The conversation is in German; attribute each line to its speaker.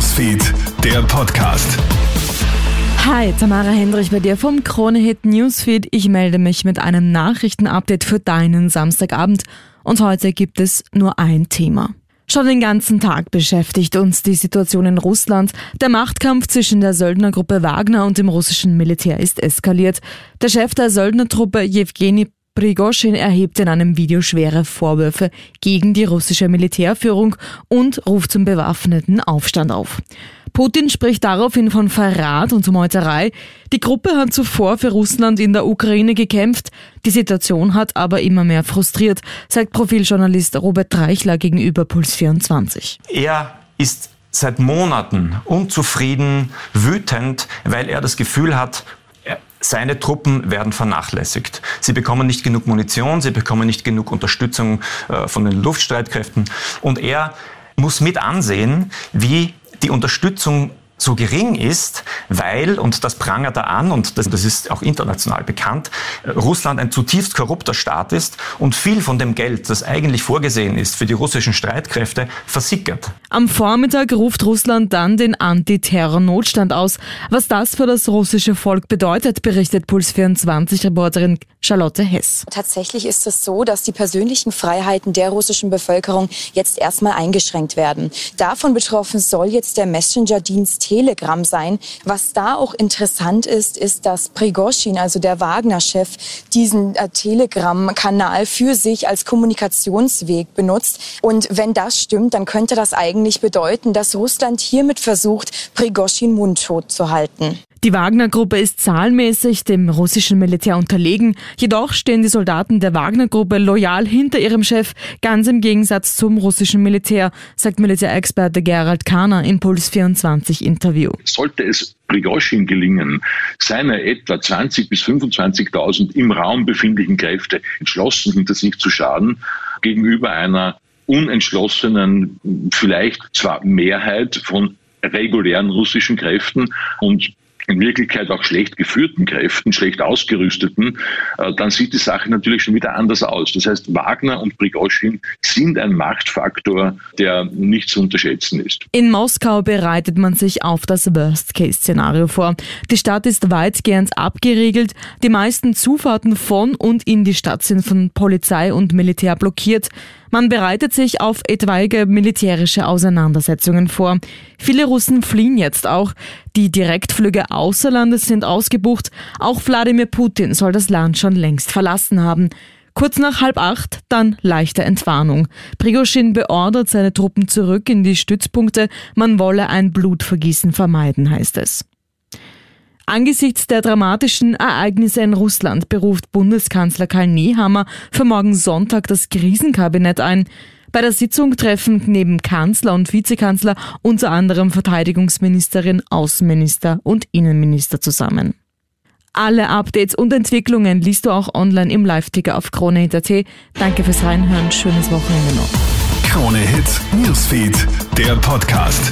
Speaker 1: Newsfeed, der Podcast.
Speaker 2: Hi, Tamara Hendrich bei dir vom Kronehit Newsfeed. Ich melde mich mit einem Nachrichtenupdate für deinen Samstagabend und heute gibt es nur ein Thema. Schon den ganzen Tag beschäftigt uns die Situation in Russland. Der Machtkampf zwischen der Söldnergruppe Wagner und dem russischen Militär ist eskaliert. Der Chef der Söldnertruppe Jewgeni Prigoschin erhebt in einem Video schwere Vorwürfe gegen die russische Militärführung und ruft zum bewaffneten Aufstand auf. Putin spricht daraufhin von Verrat und Meuterei. Die Gruppe hat zuvor für Russland in der Ukraine gekämpft. Die Situation hat aber immer mehr frustriert, sagt Profiljournalist Robert Reichler gegenüber Puls 24.
Speaker 3: Er ist seit Monaten unzufrieden, wütend, weil er das Gefühl hat, seine Truppen werden vernachlässigt. Sie bekommen nicht genug Munition, sie bekommen nicht genug Unterstützung äh, von den Luftstreitkräften und er muss mit ansehen, wie die Unterstützung so gering ist, weil, und das prangert er an, und das, das, ist auch international bekannt, Russland ein zutiefst korrupter Staat ist und viel von dem Geld, das eigentlich vorgesehen ist für die russischen Streitkräfte, versickert.
Speaker 2: Am Vormittag ruft Russland dann den Antiterror-Notstand aus. Was das für das russische Volk bedeutet, berichtet Puls24-Reporterin Charlotte Hess.
Speaker 4: Tatsächlich ist es so, dass die persönlichen Freiheiten der russischen Bevölkerung jetzt erstmal eingeschränkt werden. Davon betroffen soll jetzt der Messenger-Dienst Telegram sein. Was da auch interessant ist, ist, dass Prigozhin, also der Wagner-Chef, diesen äh, Telegram-Kanal für sich als Kommunikationsweg benutzt. Und wenn das stimmt, dann könnte das eigentlich bedeuten, dass Russland hiermit versucht, Prigozhin mundtot zu halten.
Speaker 2: Die Wagner-Gruppe ist zahlenmäßig dem russischen Militär unterlegen, jedoch stehen die Soldaten der Wagner-Gruppe loyal hinter ihrem Chef, ganz im Gegensatz zum russischen Militär, sagt Militärexperte Gerald Kahner im Puls 24 Interview.
Speaker 5: Sollte es Prigozhin gelingen, seine etwa 20.000 bis 25.000 im Raum befindlichen Kräfte entschlossen hinter sich zu schaden, gegenüber einer unentschlossenen, vielleicht zwar Mehrheit von regulären russischen Kräften und in Wirklichkeit auch schlecht geführten Kräften, schlecht ausgerüsteten, äh, dann sieht die Sache natürlich schon wieder anders aus. Das heißt, Wagner und Prigozhin sind ein Machtfaktor, der nicht zu unterschätzen ist.
Speaker 2: In Moskau bereitet man sich auf das Worst-Case-Szenario vor. Die Stadt ist weitgehend abgeriegelt. Die meisten Zufahrten von und in die Stadt sind von Polizei und Militär blockiert. Man bereitet sich auf etwaige militärische Auseinandersetzungen vor. Viele Russen fliehen jetzt auch. Die Direktflüge außer Landes sind ausgebucht. Auch Wladimir Putin soll das Land schon längst verlassen haben. Kurz nach halb acht dann leichte Entwarnung. Prigozhin beordert seine Truppen zurück in die Stützpunkte. Man wolle ein Blutvergießen vermeiden, heißt es. Angesichts der dramatischen Ereignisse in Russland beruft Bundeskanzler Karl Nehammer für morgen Sonntag das Krisenkabinett ein. Bei der Sitzung treffen neben Kanzler und Vizekanzler unter anderem Verteidigungsministerin, Außenminister und Innenminister zusammen. Alle Updates und Entwicklungen liest du auch online im Live-Ticker auf Krone.at. Danke fürs Reinhören. Schönes Wochenende noch.
Speaker 1: Krone Hits, Newsfeed, der Podcast.